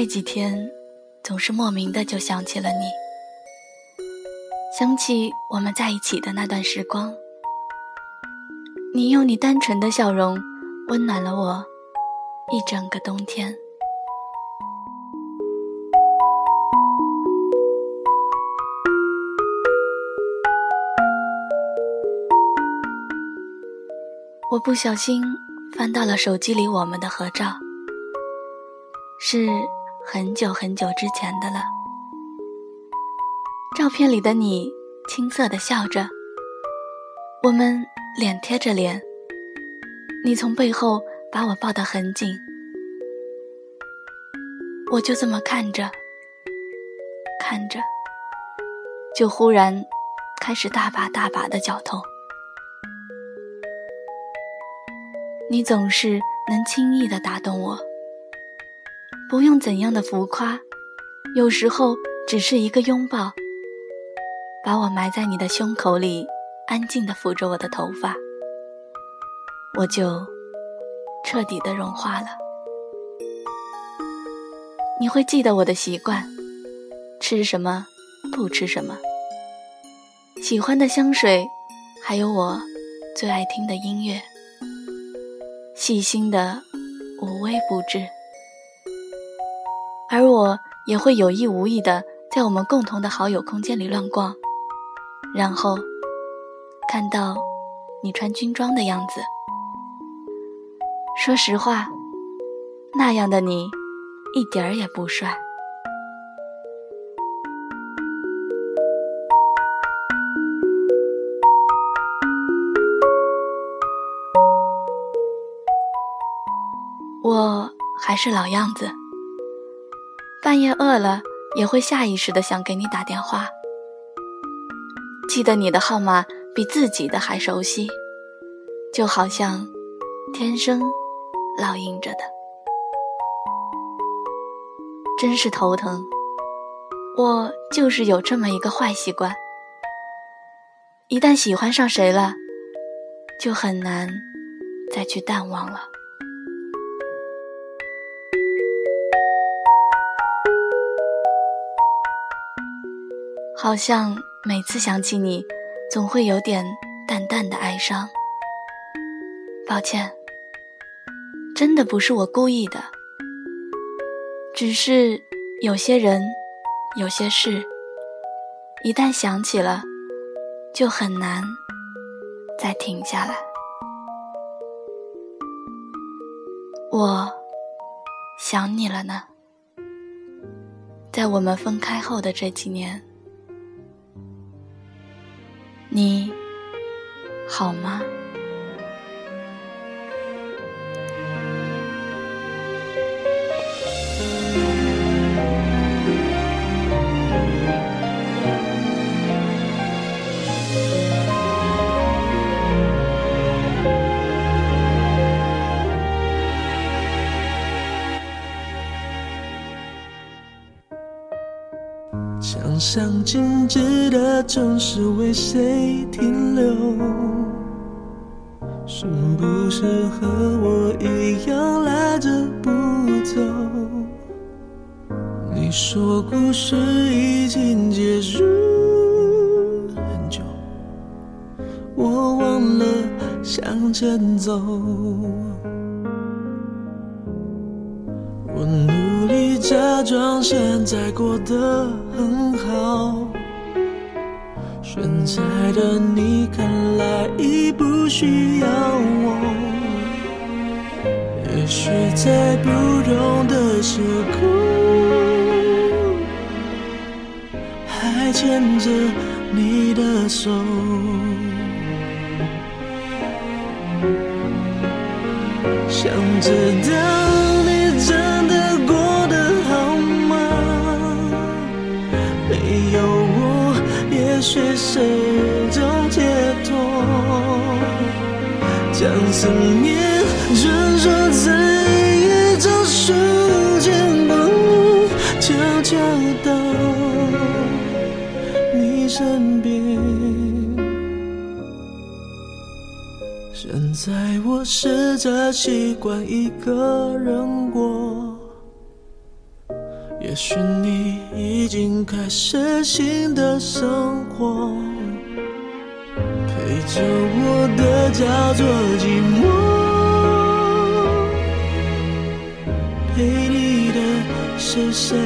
这几天，总是莫名的就想起了你，想起我们在一起的那段时光。你用你单纯的笑容，温暖了我一整个冬天。我不小心翻到了手机里我们的合照，是很久很久之前的了。照片里的你青涩的笑着，我们脸贴着脸，你从背后把我抱得很紧，我就这么看着，看着，就忽然开始大把大把的绞痛。你总是能轻易的打动我，不用怎样的浮夸，有时候只是一个拥抱，把我埋在你的胸口里，安静的抚着我的头发，我就彻底的融化了。你会记得我的习惯，吃什么，不吃什么，喜欢的香水，还有我最爱听的音乐。细心的无微不至，而我也会有意无意的在我们共同的好友空间里乱逛，然后看到你穿军装的样子。说实话，那样的你一点儿也不帅。我还是老样子，半夜饿了也会下意识的想给你打电话。记得你的号码比自己的还熟悉，就好像天生烙印着的。真是头疼，我就是有这么一个坏习惯，一旦喜欢上谁了，就很难再去淡忘了。好像每次想起你，总会有点淡淡的哀伤。抱歉，真的不是我故意的，只是有些人、有些事，一旦想起了，就很难再停下来。我想你了呢，在我们分开后的这几年。你好吗？上静止的总是为谁停留？是不是和我一样赖着不走？你说故事已经结束很久，我忘了向前走。假装现在过得很好，现在的你看来已不需要我。也许在不同的时空，还牵着你的手，想知道。许是种解脱，将思念穿梭在一张书签簿，悄悄到你身边。现在我试着习惯一个人过。也许你已经开始新的生活，陪着我的叫做寂寞，陪你的是谁？